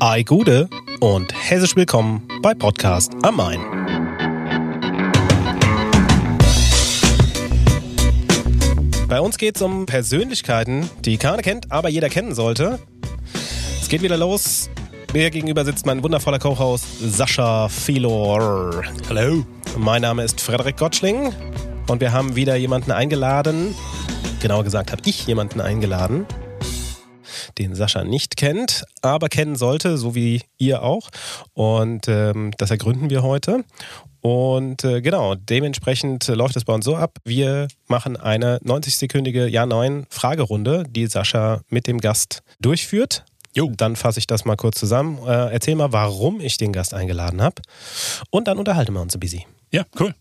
Ei Gude und herzlich willkommen bei Podcast am Main. Bei uns geht es um Persönlichkeiten, die keiner kennt, aber jeder kennen sollte. Es geht wieder los. Mir gegenüber sitzt mein wundervoller Co-Host Sascha Filor. Hallo. Mein Name ist Frederik Gottschling und wir haben wieder jemanden eingeladen. Genauer gesagt habe ich jemanden eingeladen, den Sascha nicht kennt, aber kennen sollte, so wie ihr auch. Und ähm, das ergründen wir heute. Und äh, genau, dementsprechend läuft es bei uns so ab. Wir machen eine 90-sekündige Ja-Nein-Fragerunde, die Sascha mit dem Gast durchführt. Jo. Dann fasse ich das mal kurz zusammen. Äh, erzähl mal, warum ich den Gast eingeladen habe. Und dann unterhalten wir uns ein bisschen. Ja, cool.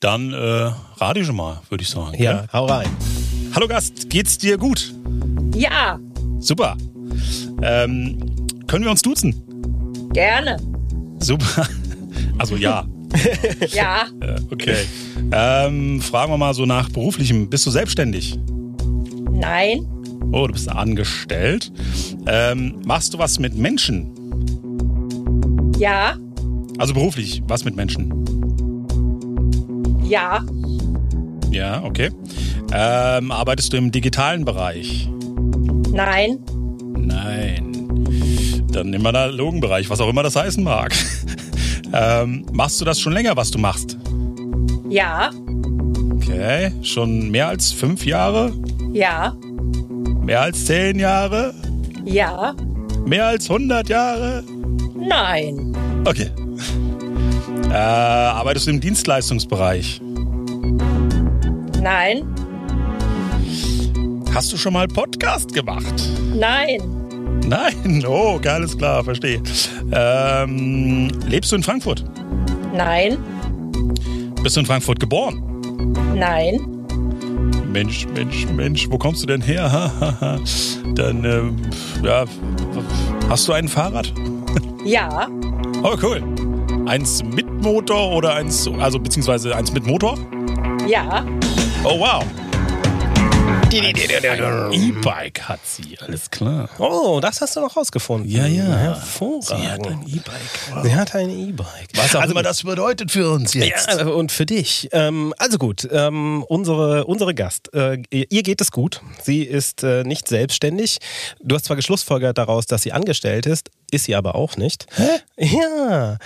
Dann äh, rate ich schon mal, würde ich sagen. Ja, gell? hau rein. Hallo Gast, geht's dir gut? Ja, Super. Ähm, können wir uns duzen? gerne. Super. Also ja. Ja, Äh, okay. Ähm, fragen wir mal so nach beruflichem. Bist du selbstständig? nein, Oh, du bist angestellt. Ähm, machst du was mit Menschen? ja, Also beruflich, was mit Menschen? ja, Ja, okay. Ähm, arbeitest du im digitalen Bereich? Nein, Nein. Dann im analogen Bereich, was auch immer das heißen mag. ähm, machst du das schon länger, was du machst? ja, Okay. Schon mehr als fünf Jahre? ja, Mehr als zehn Jahre? ja, Mehr als 100 Jahre? nein, Okay. Äh, arbeitest du im Dienstleistungsbereich? nein, Hast du schon mal Podcast gemacht? nein, Nein. Oh, alles klar, verstehe. Ähm, lebst du in Frankfurt? nein, Bist du in Frankfurt geboren? nein, Mensch, Mensch, Mensch, wo kommst du denn her? Dann, ähm, ja, hast du ein Fahrrad? ja, Oh, cool. Eins mit Motor oder eins, also beziehungsweise eins mit Motor? ja, Oh, wow. E-Bike hat sie, alles klar. Oh, das hast du noch rausgefunden. Ja, ja. Hervorragend. Sie hat ein E-Bike. Sie hat ein E-Bike. Was auch immer das bedeutet für uns jetzt. Ja, und für dich. Ähm, also gut, ähm, unsere, unsere Gast, äh, ihr geht es gut. Sie ist äh, nicht selbstständig. Du hast zwar geschlussfolgert daraus, dass sie angestellt ist, ist sie aber auch nicht. Hä? Ja.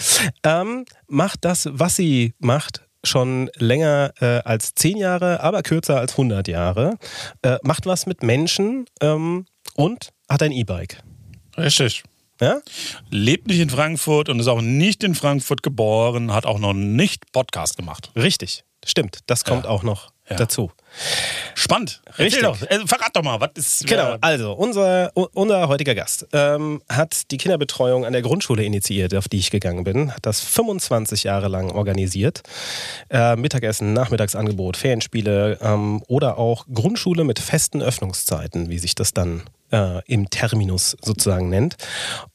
Ähm, macht das, was sie macht, schon länger äh, als zehn Jahre, aber kürzer als 100 Jahre. Äh, macht was mit Menschen ähm, und hat ein E-Bike. Richtig. Ja? Lebt nicht in Frankfurt und ist auch nicht in Frankfurt geboren, hat auch noch nicht Podcast gemacht. Richtig. Stimmt. Das kommt Ja. auch noch Ja. dazu. Spannend. Richtig. Doch, äh, verrat doch mal, was ist. Genau, äh, also unser, unser heutiger Gast ähm, hat die Kinderbetreuung an der Grundschule initiiert, auf die ich gegangen bin, hat das 25 Jahre lang organisiert. Äh, Mittagessen, Nachmittagsangebot, Ferienspiele ähm, oder auch Grundschule mit festen Öffnungszeiten, wie sich das dann äh, im Terminus sozusagen nennt.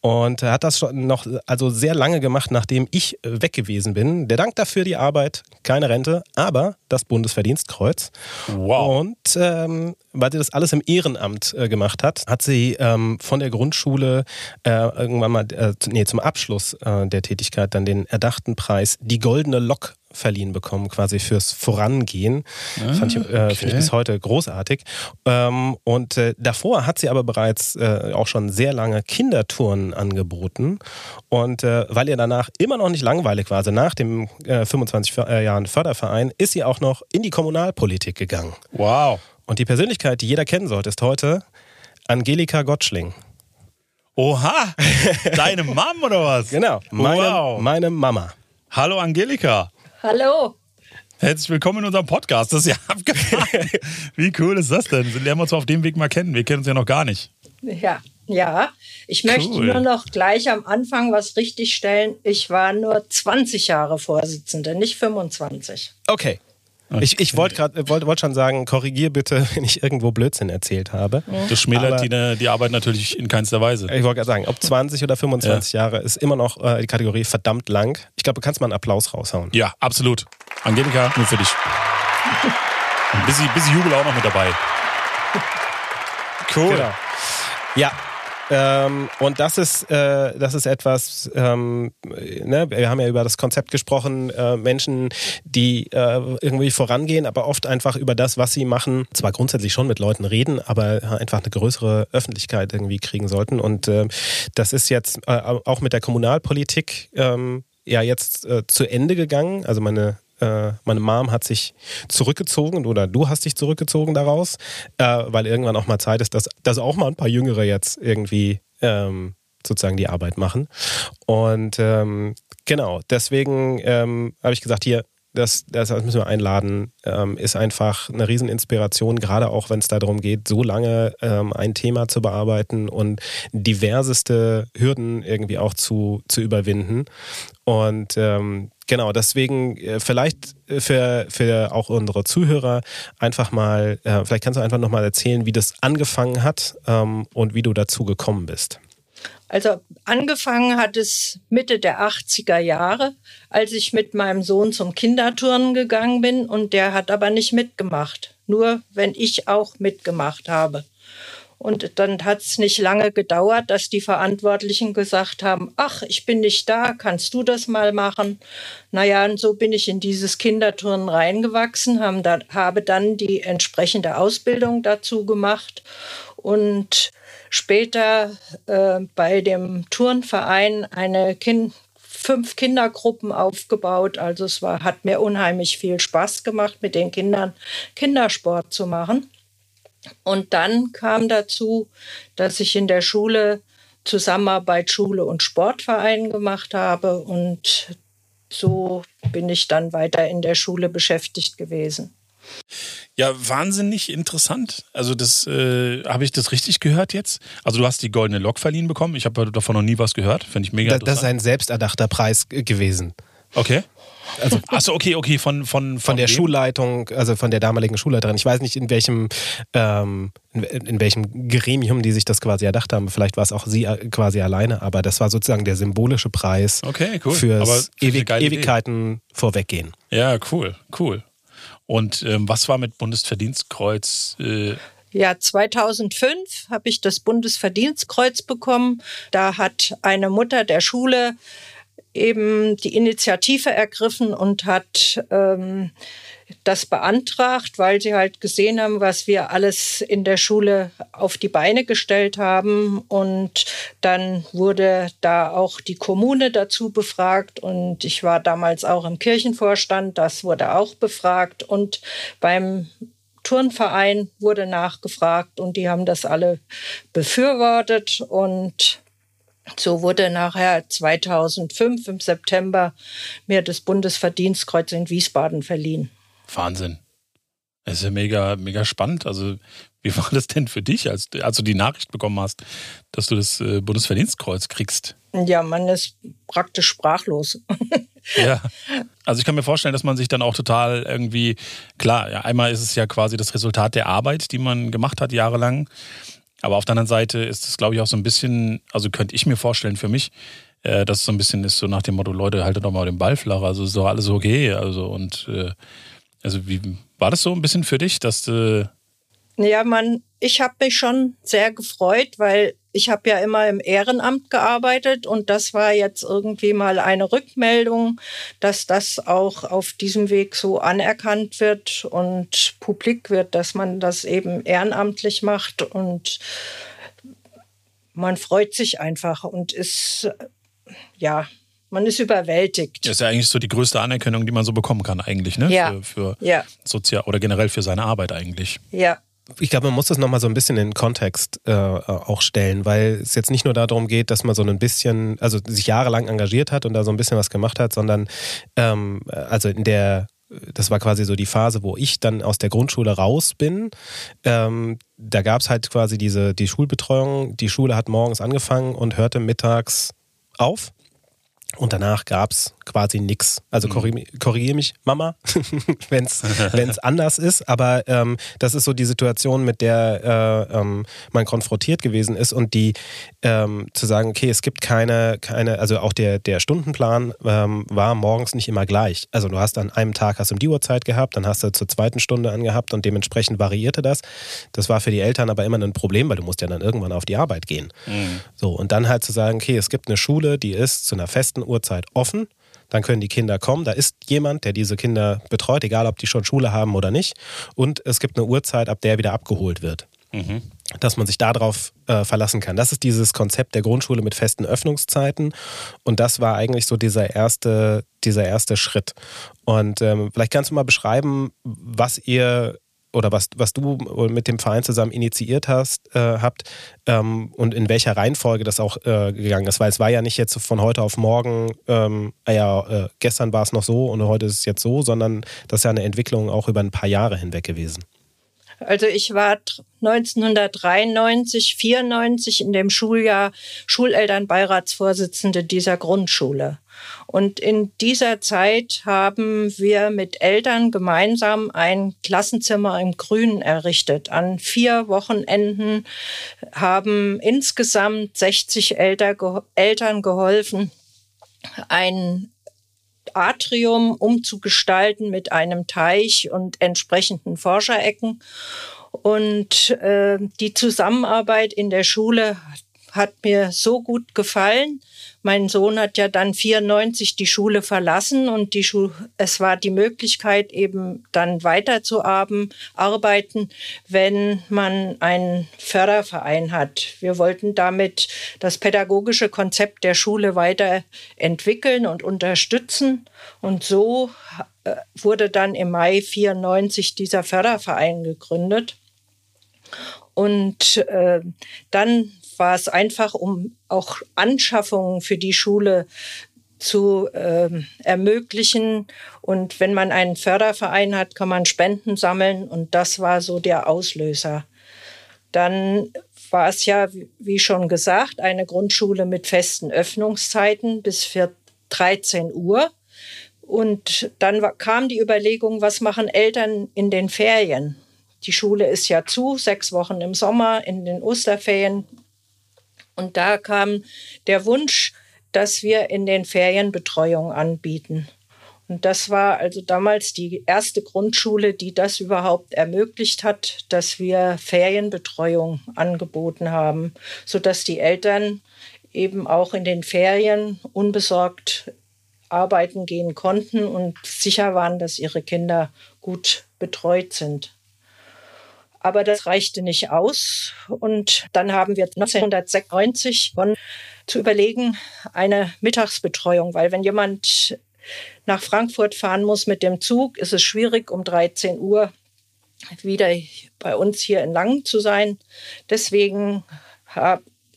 Und hat das schon noch also sehr lange gemacht, nachdem ich äh, weg gewesen bin. Der Dank dafür die Arbeit, keine Rente, aber das Bundesverdienstkreuz. Wow. Und ähm, weil sie das alles im Ehrenamt äh, gemacht hat, hat sie ähm, von der Grundschule äh, irgendwann mal, äh, nee, zum Abschluss äh, der Tätigkeit dann den erdachten Preis Die Goldene Lok verliehen bekommen, quasi fürs Vorangehen. Fand ich, äh, Finde ich bis heute großartig. Ähm, und äh, davor hat sie aber bereits äh, auch schon sehr lange Kindertouren angeboten. Und äh, weil ihr danach immer noch nicht langweilig war, also nach dem äh, 25 För- äh, Jahren Förderverein, ist sie auch noch in die Kommunalpolitik gegangen. Wow. Und die Persönlichkeit, die jeder kennen sollte, ist heute Angelika Gottschling. Oha. Deine Mom oder was? Genau, meine, Wow. meine Mama. Hallo Angelika. Hallo, Herzlich willkommen in unserem Podcast. Das ist ja abgefahren. Wie cool ist das denn? Lernen wir uns auf dem Weg mal kennen. Wir kennen uns ja noch gar nicht. ja, ja. Ich möchte Cool. nur noch gleich am Anfang was richtigstellen. Ich war nur 20 Jahre Vorsitzende, nicht 25. Okay. Ich, ich wollte gerade wollte wollt schon sagen, korrigier bitte, wenn ich irgendwo Blödsinn erzählt habe. Das schmälert die, die Arbeit natürlich in keinster Weise. Ich wollte gerade sagen, ob 20 oder 25 Jahre ist immer noch äh, die Kategorie verdammt lang. Ich glaube, du kannst mal einen Applaus raushauen. Ja, absolut. Angelika, nur für dich. Ein bisschen, bisschen Jubel auch noch mit dabei. Cool. Genau. Ja. Ähm, und das ist, äh, das ist etwas, ähm, ne, wir haben ja über das Konzept gesprochen, äh, Menschen, die äh, irgendwie vorangehen, aber oft einfach über das, was sie machen, zwar grundsätzlich schon mit Leuten reden, aber einfach eine größere Öffentlichkeit irgendwie kriegen sollten. Und äh, das ist jetzt äh, auch mit der Kommunalpolitik ähm, ja jetzt äh, zu Ende gegangen. Also meine meine Mom hat sich zurückgezogen oder du hast dich zurückgezogen daraus, äh, weil irgendwann auch mal Zeit ist, dass, dass auch mal ein paar Jüngere jetzt irgendwie ähm, sozusagen die Arbeit machen. Und ähm, genau, deswegen ähm, habe ich gesagt, hier, das, das müssen wir einladen, ähm, ist einfach eine Rieseninspiration, gerade auch wenn es darum geht, so lange ähm, ein Thema zu bearbeiten und diverseste Hürden irgendwie auch zu, zu überwinden. Und ähm, genau, deswegen äh, vielleicht für, für auch unsere Zuhörer einfach mal, äh, vielleicht kannst du einfach nochmal erzählen, wie das angefangen hat ähm, und wie du dazu gekommen bist. Also angefangen hat es Mitte der 80er Jahre, als ich mit meinem Sohn zum Kinderturnen gegangen bin und der hat aber nicht mitgemacht, nur wenn ich auch mitgemacht habe. Und dann hat es nicht lange gedauert, dass die Verantwortlichen gesagt haben, ach, ich bin nicht da, kannst du das mal machen? Naja, und so bin ich in dieses Kinderturnen reingewachsen, habe dann die entsprechende Ausbildung dazu gemacht und später äh, bei dem Turnverein eine kind fünf Kindergruppen aufgebaut. Also es war, hat mir unheimlich viel Spaß gemacht, mit den Kindern Kindersport zu machen. Und dann kam dazu, dass ich in der Schule Zusammenarbeit Schule und Sportverein gemacht habe und so bin ich dann weiter in der Schule beschäftigt gewesen. Ja, wahnsinnig interessant. Also das äh, habe ich das richtig gehört jetzt? Also du hast die goldene Lok verliehen bekommen. Ich habe davon noch nie was gehört. Finde ich mega da, interessant. Das ist ein selbsterdachter Preis gewesen. Okay. Also, Achso, okay, okay, von, von, von, von der wem? Schulleitung, also von der damaligen Schulleiterin. Ich weiß nicht, in welchem, ähm, in, in, welchem Gremium die sich das quasi erdacht haben. Vielleicht war es auch sie äh, quasi alleine, aber das war sozusagen der symbolische Preis okay, cool. fürs Ewig, Ewigkeiten Idee. vorweggehen. Ja, cool, cool. Und ähm, was war mit Bundesverdienstkreuz? Äh ja, 2005 habe ich das Bundesverdienstkreuz bekommen. Da hat eine Mutter der Schule eben die Initiative ergriffen und hat ähm, das beantragt, weil sie halt gesehen haben, was wir alles in der Schule auf die Beine gestellt haben. Und dann wurde da auch die Kommune dazu befragt. Und ich war damals auch im Kirchenvorstand, das wurde auch befragt. Und beim Turnverein wurde nachgefragt und die haben das alle befürwortet. Und so wurde nachher 2005 im September mir das Bundesverdienstkreuz in Wiesbaden verliehen. Wahnsinn. Das ist ja mega, mega spannend. Also, wie war das denn für dich, als, als du die Nachricht bekommen hast, dass du das äh, Bundesverdienstkreuz kriegst? Ja, man ist praktisch sprachlos. ja. Also ich kann mir vorstellen, dass man sich dann auch total irgendwie, klar, ja, einmal ist es ja quasi das Resultat der Arbeit, die man gemacht hat jahrelang. Aber auf der anderen Seite ist es, glaube ich, auch so ein bisschen, also könnte ich mir vorstellen für mich, äh, dass es so ein bisschen ist, so nach dem Motto, Leute, haltet doch mal den Ball flach, also ist doch alles okay. Also und äh, also wie war das so ein bisschen für dich, dass du ja, man, ich habe mich schon sehr gefreut, weil ich habe ja immer im Ehrenamt gearbeitet und das war jetzt irgendwie mal eine Rückmeldung, dass das auch auf diesem Weg so anerkannt wird und publik wird, dass man das eben ehrenamtlich macht und man freut sich einfach und ist ja man ist überwältigt. Das ist ja eigentlich so die größte Anerkennung, die man so bekommen kann, eigentlich, ne? Ja. Für, für ja. sozial oder generell für seine Arbeit eigentlich. Ja, ich glaube, man muss das nochmal so ein bisschen in den Kontext äh, auch stellen, weil es jetzt nicht nur darum geht, dass man so ein bisschen, also sich jahrelang engagiert hat und da so ein bisschen was gemacht hat, sondern ähm, also in der das war quasi so die Phase, wo ich dann aus der Grundschule raus bin. Ähm, da gab es halt quasi diese die Schulbetreuung. Die Schule hat morgens angefangen und hörte mittags auf. Und danach gab es quasi nichts. Also mhm. korrigiere korrigier mich, Mama, wenn es anders ist. Aber ähm, das ist so die Situation, mit der äh, ähm, man konfrontiert gewesen ist und die ähm, zu sagen, okay, es gibt keine, keine, also auch der, der Stundenplan ähm, war morgens nicht immer gleich. Also du hast an einem Tag hast du die Uhrzeit gehabt, dann hast du zur zweiten Stunde angehabt und dementsprechend variierte das. Das war für die Eltern aber immer ein Problem, weil du musst ja dann irgendwann auf die Arbeit gehen. Mhm. So, und dann halt zu sagen, okay, es gibt eine Schule, die ist zu einer festen Uhrzeit offen dann können die Kinder kommen. Da ist jemand, der diese Kinder betreut, egal ob die schon Schule haben oder nicht. Und es gibt eine Uhrzeit, ab der wieder abgeholt wird. Mhm. Dass man sich darauf äh, verlassen kann. Das ist dieses Konzept der Grundschule mit festen Öffnungszeiten. Und das war eigentlich so dieser erste, dieser erste Schritt. Und ähm, vielleicht kannst du mal beschreiben, was ihr oder was, was du mit dem Verein zusammen initiiert hast, äh, habt ähm, und in welcher Reihenfolge das auch äh, gegangen ist. Weil es war ja nicht jetzt von heute auf morgen, ähm, ah ja, äh, gestern war es noch so und heute ist es jetzt so, sondern das ist ja eine Entwicklung auch über ein paar Jahre hinweg gewesen. Also ich war 1993, 94 in dem Schuljahr Schulelternbeiratsvorsitzende dieser Grundschule. Und in dieser Zeit haben wir mit Eltern gemeinsam ein Klassenzimmer im Grünen errichtet. An vier Wochenenden haben insgesamt 60 Eltern geholfen, ein Atrium umzugestalten mit einem Teich und entsprechenden Forscherecken. Und äh, die Zusammenarbeit in der Schule hat mir so gut gefallen. Mein Sohn hat ja dann 94 die Schule verlassen und die Schule, es war die Möglichkeit eben dann weiterzuarbeiten, arbeiten, wenn man einen Förderverein hat. Wir wollten damit das pädagogische Konzept der Schule weiterentwickeln und unterstützen und so äh, wurde dann im Mai 94 dieser Förderverein gegründet. Und äh, dann war es einfach, um auch Anschaffungen für die Schule zu äh, ermöglichen. Und wenn man einen Förderverein hat, kann man Spenden sammeln. Und das war so der Auslöser. Dann war es ja, wie schon gesagt, eine Grundschule mit festen Öffnungszeiten bis 13 Uhr. Und dann kam die Überlegung, was machen Eltern in den Ferien? Die Schule ist ja zu, sechs Wochen im Sommer, in den Osterferien und da kam der Wunsch, dass wir in den Ferien Betreuung anbieten. Und das war also damals die erste Grundschule, die das überhaupt ermöglicht hat, dass wir Ferienbetreuung angeboten haben, sodass die Eltern eben auch in den Ferien unbesorgt arbeiten gehen konnten und sicher waren, dass ihre Kinder gut betreut sind. Aber das reichte nicht aus. Und dann haben wir 1996 begonnen zu überlegen, eine Mittagsbetreuung, weil wenn jemand nach Frankfurt fahren muss mit dem Zug, ist es schwierig, um 13 Uhr wieder bei uns hier in Langen zu sein. Deswegen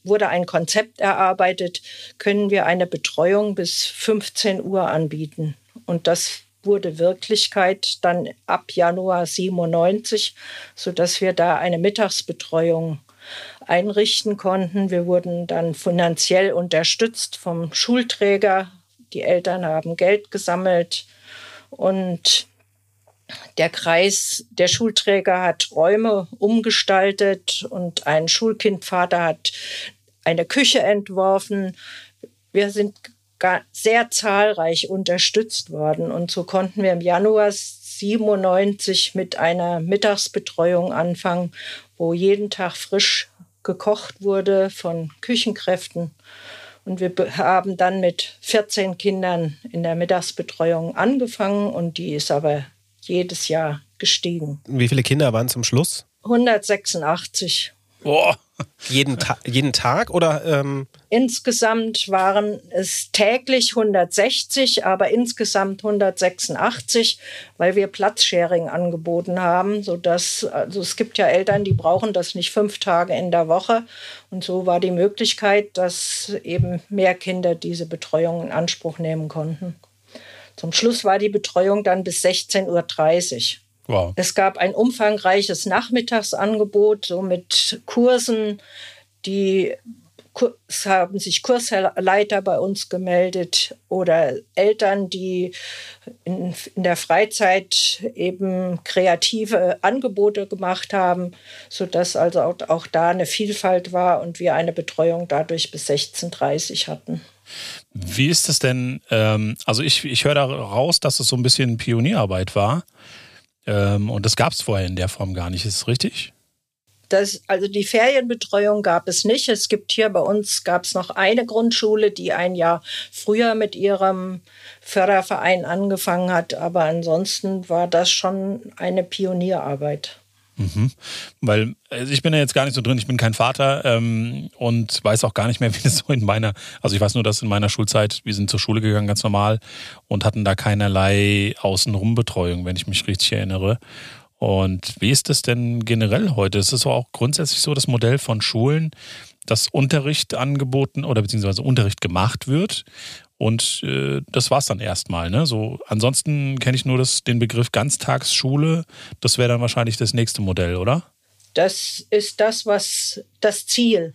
wurde ein Konzept erarbeitet, können wir eine Betreuung bis 15 Uhr anbieten. Und das wurde Wirklichkeit dann ab Januar 97, sodass wir da eine Mittagsbetreuung einrichten konnten. Wir wurden dann finanziell unterstützt vom Schulträger. Die Eltern haben Geld gesammelt und der Kreis, der Schulträger hat Räume umgestaltet und ein Schulkindvater hat eine Küche entworfen. Wir sind sehr zahlreich unterstützt worden. Und so konnten wir im Januar 97 mit einer Mittagsbetreuung anfangen, wo jeden Tag frisch gekocht wurde von Küchenkräften. Und wir haben dann mit 14 Kindern in der Mittagsbetreuung angefangen und die ist aber jedes Jahr gestiegen. Wie viele Kinder waren zum Schluss? 186. Boah. Jeden, Ta jeden Tag oder? Ähm Insgesamt waren es täglich 160, aber insgesamt 186, weil wir Platzsharing angeboten haben, sodass also es gibt ja Eltern, die brauchen das nicht fünf Tage in der Woche und so war die Möglichkeit, dass eben mehr Kinder diese Betreuung in Anspruch nehmen konnten. Zum Schluss war die Betreuung dann bis 16.30 Uhr. Wow. Es gab ein umfangreiches Nachmittagsangebot, so mit Kursen, die es haben sich Kursleiter bei uns gemeldet oder Eltern, die in, in, der Freizeit eben kreative Angebote gemacht haben, sodass also auch, auch da eine Vielfalt war und wir eine Betreuung dadurch bis 16.30 hatten. Wie ist es denn? Ähm, also ich, ich höre da raus, dass es so ein bisschen Pionierarbeit war. Ähm, und das gab es vorher in der Form gar nicht. Ist es richtig? Das, also die Ferienbetreuung gab es nicht. Es gibt hier bei uns gab es noch eine Grundschule, die ein Jahr früher mit ihrem Förderverein angefangen hat. Aber ansonsten war das schon eine Pionierarbeit. Mhm. Weil also ich bin ja jetzt gar nicht so drin, ich bin kein Vater ähm, und weiß auch gar nicht mehr, wie das so in meiner, also ich weiß nur, dass in meiner Schulzeit, wir sind zur Schule gegangen, ganz normal und hatten da keinerlei Außenrumbetreuung, wenn ich mich richtig erinnere. Und wie ist das denn generell heute? Ist es auch grundsätzlich so das Modell von Schulen, dass Unterricht angeboten oder beziehungsweise Unterricht gemacht wird? Und äh, das es dann erstmal. Ne? So, ansonsten kenne ich nur das, den Begriff Ganztagsschule. Das wäre dann wahrscheinlich das nächste Modell, oder? Das ist das, was das Ziel.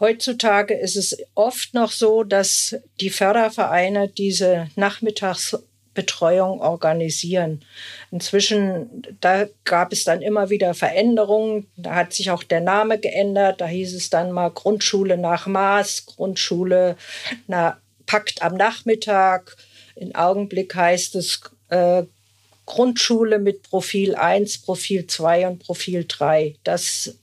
Heutzutage ist es oft noch so, dass die Fördervereine diese Nachmittags Betreuung organisieren. Inzwischen, da gab es dann immer wieder Veränderungen. Da hat sich auch der Name geändert. Da hieß es dann mal Grundschule nach Maß, Grundschule na, Pakt am Nachmittag. Im Augenblick heißt es äh, Grundschule mit Profil 1, Profil 2 und Profil 3. Das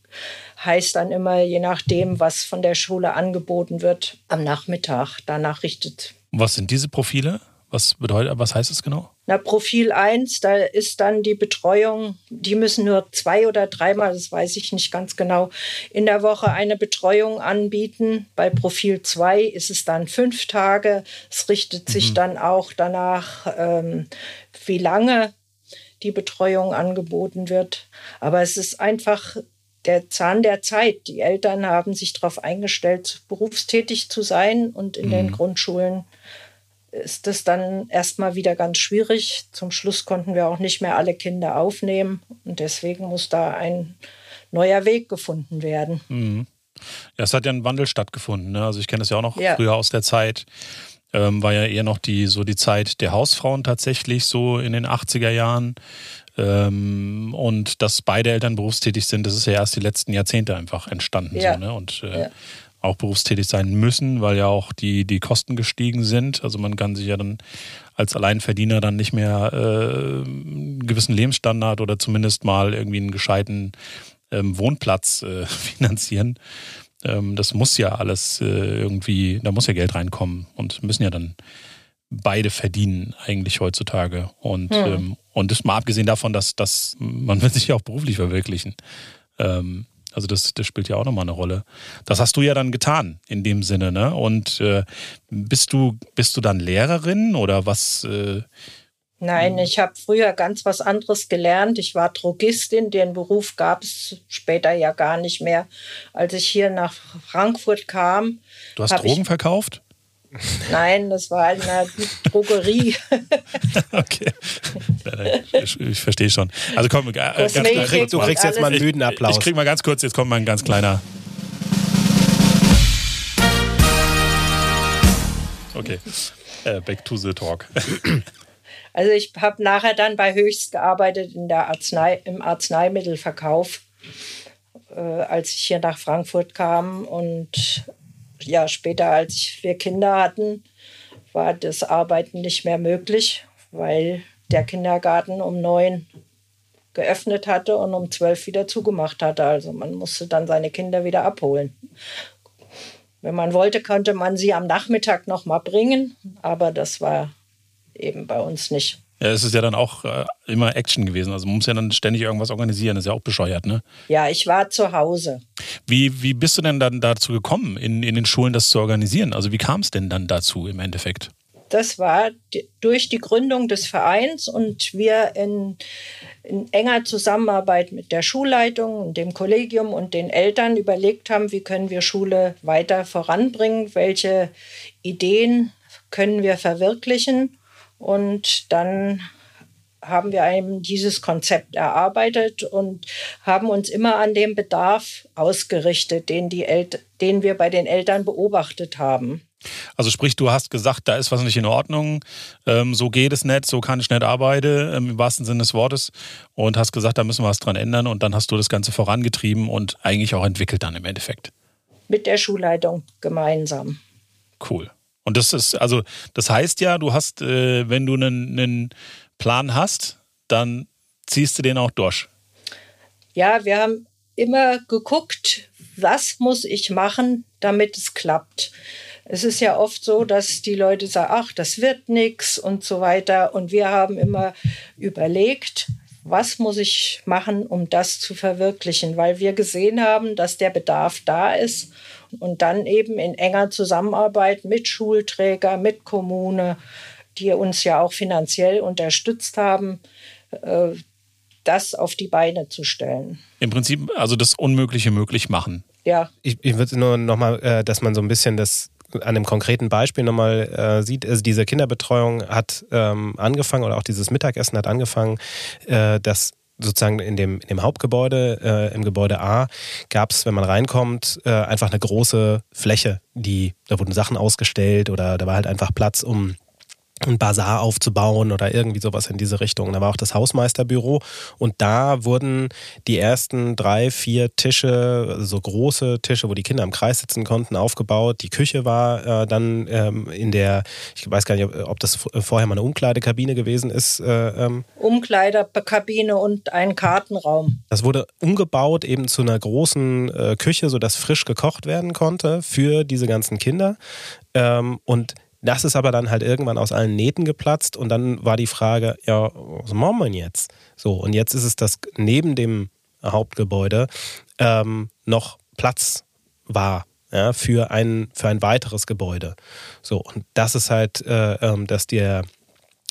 heißt dann immer, je nachdem, was von der Schule angeboten wird, am Nachmittag. Danach richtet. Was sind diese Profile? Was bedeutet, was heißt es genau? Na, Profil 1, da ist dann die Betreuung, die müssen nur zwei oder dreimal, das weiß ich nicht ganz genau, in der Woche eine Betreuung anbieten. Bei Profil 2 ist es dann fünf Tage. Es richtet sich mhm. dann auch danach, ähm, wie lange die Betreuung angeboten wird. Aber es ist einfach der Zahn der Zeit. Die Eltern haben sich darauf eingestellt, berufstätig zu sein und in mhm. den Grundschulen ist es dann erstmal wieder ganz schwierig. Zum Schluss konnten wir auch nicht mehr alle Kinder aufnehmen und deswegen muss da ein neuer Weg gefunden werden. Mhm. Ja, es hat ja ein Wandel stattgefunden. Ne? Also ich kenne das ja auch noch ja. früher aus der Zeit. Ähm, war ja eher noch die so die Zeit der Hausfrauen tatsächlich so in den 80er Jahren. Ähm, und dass beide Eltern berufstätig sind, das ist ja erst die letzten Jahrzehnte einfach entstanden. Ja. So, ne? Und äh, ja auch berufstätig sein müssen, weil ja auch die, die Kosten gestiegen sind. Also man kann sich ja dann als Alleinverdiener dann nicht mehr äh, einen gewissen Lebensstandard oder zumindest mal irgendwie einen gescheiten ähm, Wohnplatz äh, finanzieren. Ähm, das muss ja alles äh, irgendwie, da muss ja Geld reinkommen und müssen ja dann beide verdienen eigentlich heutzutage. Und, hm. ähm, und das mal abgesehen davon, dass, dass man will sich ja auch beruflich verwirklichen. Ähm, also das, das spielt ja auch nochmal eine Rolle. Das hast du ja dann getan in dem Sinne, ne? Und äh, bist du bist du dann Lehrerin oder was? Äh, Nein, ich habe früher ganz was anderes gelernt. Ich war Drogistin, den Beruf gab es später ja gar nicht mehr. Als ich hier nach Frankfurt kam. Du hast Drogen verkauft? Nein, das war eine Drogerie. okay. Ich, ich, verstehe schon. Also komm, äh, ganz, ganz, du kriegst jetzt mal einen müden Applaus. Ich, ich krieg mal ganz kurz, jetzt kommt mal ein ganz kleiner. Okay. Uh, back to the talk. Also ich habe nachher dann bei Höchst gearbeitet in der Arznei, im Arzneimittelverkauf, äh, als ich hier nach Frankfurt kam und ja, später, als wir Kinder hatten, war das Arbeiten nicht mehr möglich, weil der Kindergarten um neun geöffnet hatte und um zwölf wieder zugemacht hatte. Also man musste dann seine Kinder wieder abholen. Wenn man wollte, konnte man sie am Nachmittag noch mal bringen, aber das war eben bei uns nicht. Ja, es ist ja dann auch äh, immer Action gewesen. Also man muss ja dann ständig irgendwas organisieren. Das ist ja auch bescheuert, ne? Ja, ich war zu Hause. Wie, wie bist du denn dann dazu gekommen, in, in den Schulen das zu organisieren? Also wie kam es denn dann dazu im Endeffekt? Das war durch die Gründung des Vereins und wir in, in enger Zusammenarbeit mit der Schulleitung und dem Kollegium und den Eltern überlegt haben, wie können wir Schule weiter voranbringen, welche Ideen können wir verwirklichen. Und dann haben wir einem dieses Konzept erarbeitet und haben uns immer an dem Bedarf ausgerichtet, den, die El den wir bei den Eltern beobachtet haben. Also sprich, du hast gesagt, da ist was nicht in Ordnung, ähm, so geht es nicht, so kann ich nicht arbeiten, ähm, im wahrsten Sinne des Wortes. Und hast gesagt, da müssen wir was dran ändern und dann hast du das Ganze vorangetrieben und eigentlich auch entwickelt dann im Endeffekt. Mit der Schulleitung gemeinsam. Cool. Und das ist, also, das heißt ja, du hast, äh, wenn du einen, einen Plan hast, dann ziehst du den auch durch. Ja, wir haben immer geguckt, was muss ich machen, damit es klappt. Es ist ja oft so, dass die Leute sagen, ach, das wird nichts und so weiter. Und wir haben immer überlegt, was muss ich machen, um das zu verwirklichen, weil wir gesehen haben, dass der Bedarf da ist und dann eben in enger Zusammenarbeit mit Schulträger, mit Kommune, die uns ja auch finanziell unterstützt haben, äh, das auf die Beine zu stellen. Im Prinzip also das Unmögliche möglich machen. Ja. Ich, ich würde nur nochmal, äh, dass man so ein bisschen das an einem konkreten Beispiel nochmal äh, sieht, also diese Kinderbetreuung hat ähm, angefangen oder auch dieses Mittagessen hat angefangen, äh, dass sozusagen in dem, in dem Hauptgebäude, äh, im Gebäude A, gab es, wenn man reinkommt, äh, einfach eine große Fläche, die, da wurden Sachen ausgestellt oder da war halt einfach Platz, um ein Bazar aufzubauen oder irgendwie sowas in diese Richtung. Da war auch das Hausmeisterbüro und da wurden die ersten drei, vier Tische, so große Tische, wo die Kinder im Kreis sitzen konnten, aufgebaut. Die Küche war äh, dann ähm, in der, ich weiß gar nicht, ob, ob, das vorher mal eine Umkleidekabine gewesen ist. Äh, ähm. Umkleidekabine und ein Kartenraum. Das wurde umgebaut eben zu einer großen äh, Küche, sodass frisch gekocht werden konnte für diese ganzen Kinder. Ähm, und das ist aber dann halt irgendwann aus allen Nähten geplatzt und dann war die Frage, ja, was machen wir denn jetzt? So, und jetzt ist es das neben dem Hauptgebäude ähm, noch Platz war ja, für, ein, für ein weiteres Gebäude. So, und das ist halt, äh, ähm, dass, der,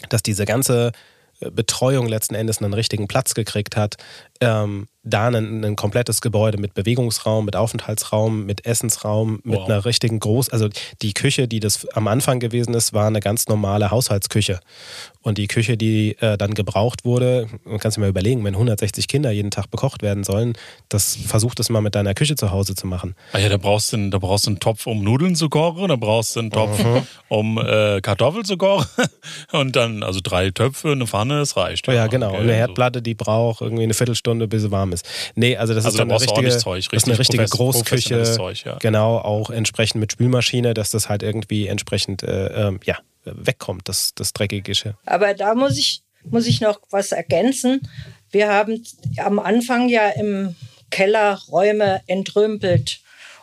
dass diese ganze Betreuung letzten Endes einen richtigen Platz gekriegt hat, ähm, da ein, ein, komplettes Gebäude mit Bewegungsraum, mit Aufenthaltsraum, mit Essensraum, mit wow. einer richtigen Groß... Also die Küche, die das am Anfang gewesen ist, war eine ganz normale Haushaltsküche. Und die Küche, die äh, dann gebraucht wurde, man kann sich mal überlegen, wenn 160 Kinder jeden Tag bekocht werden sollen, das versuch das mal mit deiner Küche zu Hause zu machen. Ah ja, da brauchst du einen, da brauchst du einen Topf, um Nudeln zu kochen, da brauchst du einen Topf, mhm. um äh, Kartoffeln zu kochen und dann, also drei Töpfe, eine Pfanne, das reicht. Ja, ja genau. Okay, und eine Herdplatte, die braucht irgendwie eine Viertelstunde, bis sie warm ist. Nee, also das also ist dann eine richtige, Zeug, richtig das ist eine richtige Großküche. Zeug, ja. Genau, auch entsprechend mit Spülmaschine, dass das halt irgendwie entsprechend äh, ähm, ja, wegkommt, das, das dreckige. Aber da muss ich, muss ich noch was ergänzen. Wir haben am Anfang ja im Keller Räume entrümpelt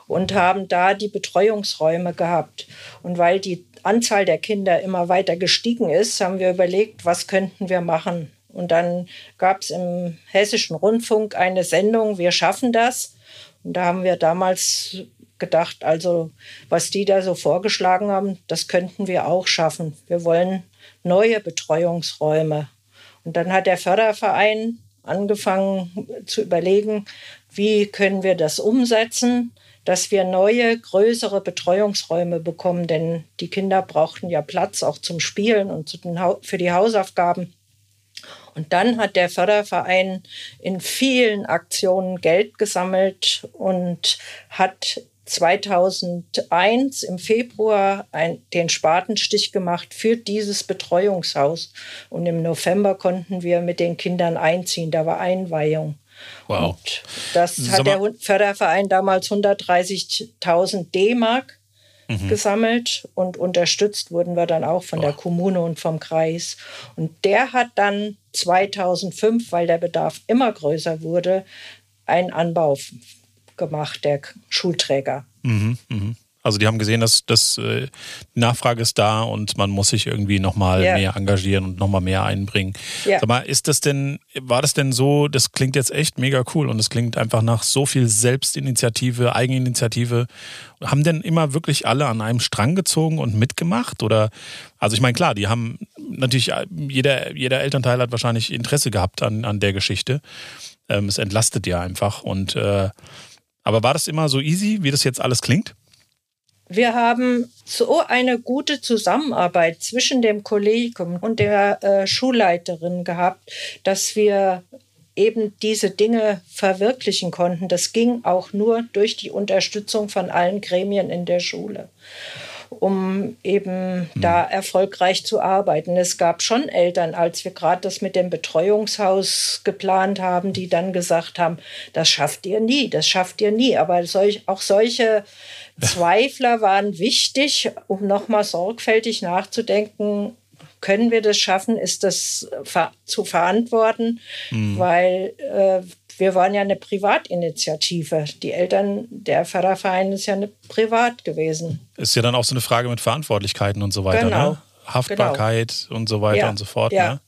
und haben da die Betreuungsräume gehabt. Und weil die Anzahl der Kinder immer weiter gestiegen ist, haben wir überlegt, was könnten wir machen. Und dann gab es im Hessischen Rundfunk eine Sendung, wir schaffen das. Und da haben wir damals gedacht, also was die da so vorgeschlagen haben, das könnten wir auch schaffen. Wir wollen neue Betreuungsräume. Und dann hat der Förderverein angefangen zu überlegen, wie können wir das umsetzen, dass wir neue, größere Betreuungsräume bekommen, denn die Kinder brauchten ja Platz auch zum Spielen und für die Hausaufgaben. Und dann hat der Förderverein in vielen Aktionen Geld gesammelt und hat 2001 im Februar ein, den Spatenstich gemacht für dieses Betreuungshaus. Und im November konnten wir mit den Kindern einziehen. Da war Einweihung. Wow. Und das hat der Förderverein damals 130.000 D-Mark mhm. gesammelt und unterstützt wurden wir dann auch von oh. der Kommune und vom Kreis. Und der hat dann 2005, weil der Bedarf immer größer wurde, einen Anbau gemacht, der Schulträger. Mhm, mh. Also die haben gesehen, dass, dass äh, die Nachfrage ist da und man muss sich irgendwie nochmal ja. mehr engagieren und nochmal mehr einbringen. Ja. Sag mal, ist das denn, war das denn so, das klingt jetzt echt mega cool und es klingt einfach nach so viel Selbstinitiative, Eigeninitiative. Haben denn immer wirklich alle an einem Strang gezogen und mitgemacht? Oder, also ich meine, klar, die haben natürlich, jeder, jeder Elternteil hat wahrscheinlich Interesse gehabt an, an der Geschichte. Ähm, es entlastet ja einfach und äh, aber war das immer so easy, wie das jetzt alles klingt? Wir haben so eine gute Zusammenarbeit zwischen dem Kollegium und der äh, Schulleiterin gehabt, dass wir eben diese Dinge verwirklichen konnten. Das ging auch nur durch die Unterstützung von allen Gremien in der Schule um eben mhm. da erfolgreich zu arbeiten. Es gab schon Eltern, als wir gerade das mit dem Betreuungshaus geplant haben, die dann gesagt haben, das schafft ihr nie, das schafft ihr nie. Aber solch, auch solche Zweifler waren wichtig, um nochmal sorgfältig nachzudenken, können wir das schaffen? Ist das zu verantworten? Mhm. Weil äh, wir waren ja eine Privatinitiative. Die Eltern, der Förderverein ist ja eine privat gewesen. Ist ja dann auch so eine Frage mit Verantwortlichkeiten und so weiter, genau. ne? Haftbarkeit genau. und so weiter ja. und so fort. Ja. Ne?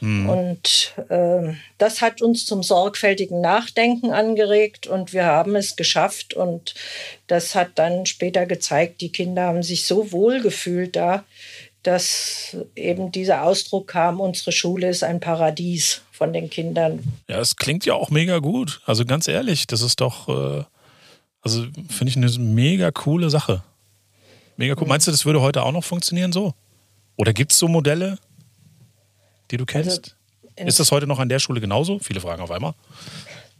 Mhm. Und äh, das hat uns zum sorgfältigen Nachdenken angeregt und wir haben es geschafft. Und das hat dann später gezeigt, die Kinder haben sich so wohl gefühlt da, dass eben dieser Ausdruck kam, unsere Schule ist ein Paradies von den Kindern. Ja, es klingt ja auch mega gut. Also ganz ehrlich, das ist doch, äh, also finde ich eine mega coole Sache. Mega cool. Mhm. Meinst du, das würde heute auch noch funktionieren so? Oder gibt es so Modelle, die du kennst? Also ist das heute noch an der Schule genauso? Viele Fragen auf einmal.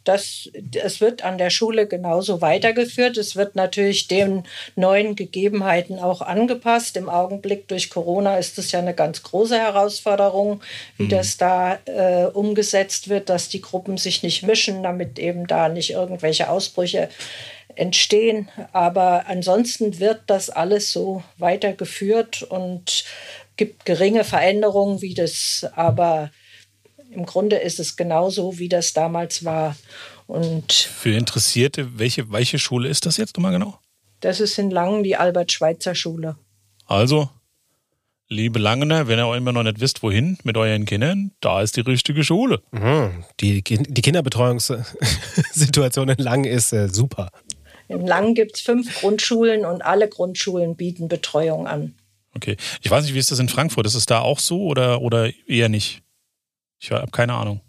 Das, es wird an der Schule genauso weitergeführt. Es wird natürlich den neuen Gegebenheiten auch angepasst. Im Augenblick durch Corona ist es ja eine ganz große Herausforderung, wie mhm. das da äh, umgesetzt wird, dass die Gruppen sich nicht mischen, damit eben da nicht irgendwelche Ausbrüche entstehen. Aber ansonsten wird das alles so weitergeführt und gibt geringe Veränderungen, wie das aber im Grunde ist es genauso, wie das damals war. Und Für Interessierte, welche, welche Schule ist das jetzt nochmal genau? Das ist in Langen die Albert-Schweitzer-Schule. Also, liebe Langener, wenn ihr immer noch nicht wisst, wohin mit euren Kindern, da ist die richtige Schule. Mhm. Die, die Kinderbetreuungssituation in Langen ist äh, super. In Langen gibt es fünf Grundschulen und alle Grundschulen bieten Betreuung an. Okay. Ich weiß nicht, wie ist das in Frankfurt? Ist es da auch so oder, oder eher nicht? Ich habe keine Ahnung.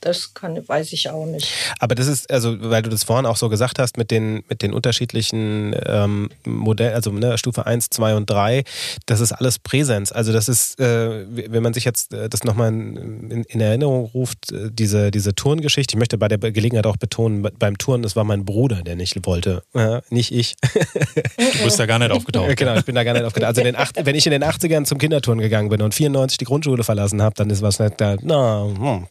Das kann, weiß ich auch nicht. Aber das ist, also, weil du das vorhin auch so gesagt hast, mit den, mit den unterschiedlichen ähm, Modellen, also ne, Stufe 1, 2 und 3, das ist alles Präsenz. Also das ist, äh, wenn man sich jetzt äh, das nochmal in, in, Erinnerung ruft, äh, diese, diese Turngeschichte, ich möchte bei der Gelegenheit auch betonen, beim Turnen, das war mein Bruder, der nicht wollte, ja, nicht ich. Du bist da gar nicht aufgetaucht. genau, ich bin da gar nicht aufgetaucht. Also in den acht, wenn ich in den 80ern zum Kinderturnen gegangen bin und 94 die Grundschule verlassen habe, dann ist was nicht da, na, hm,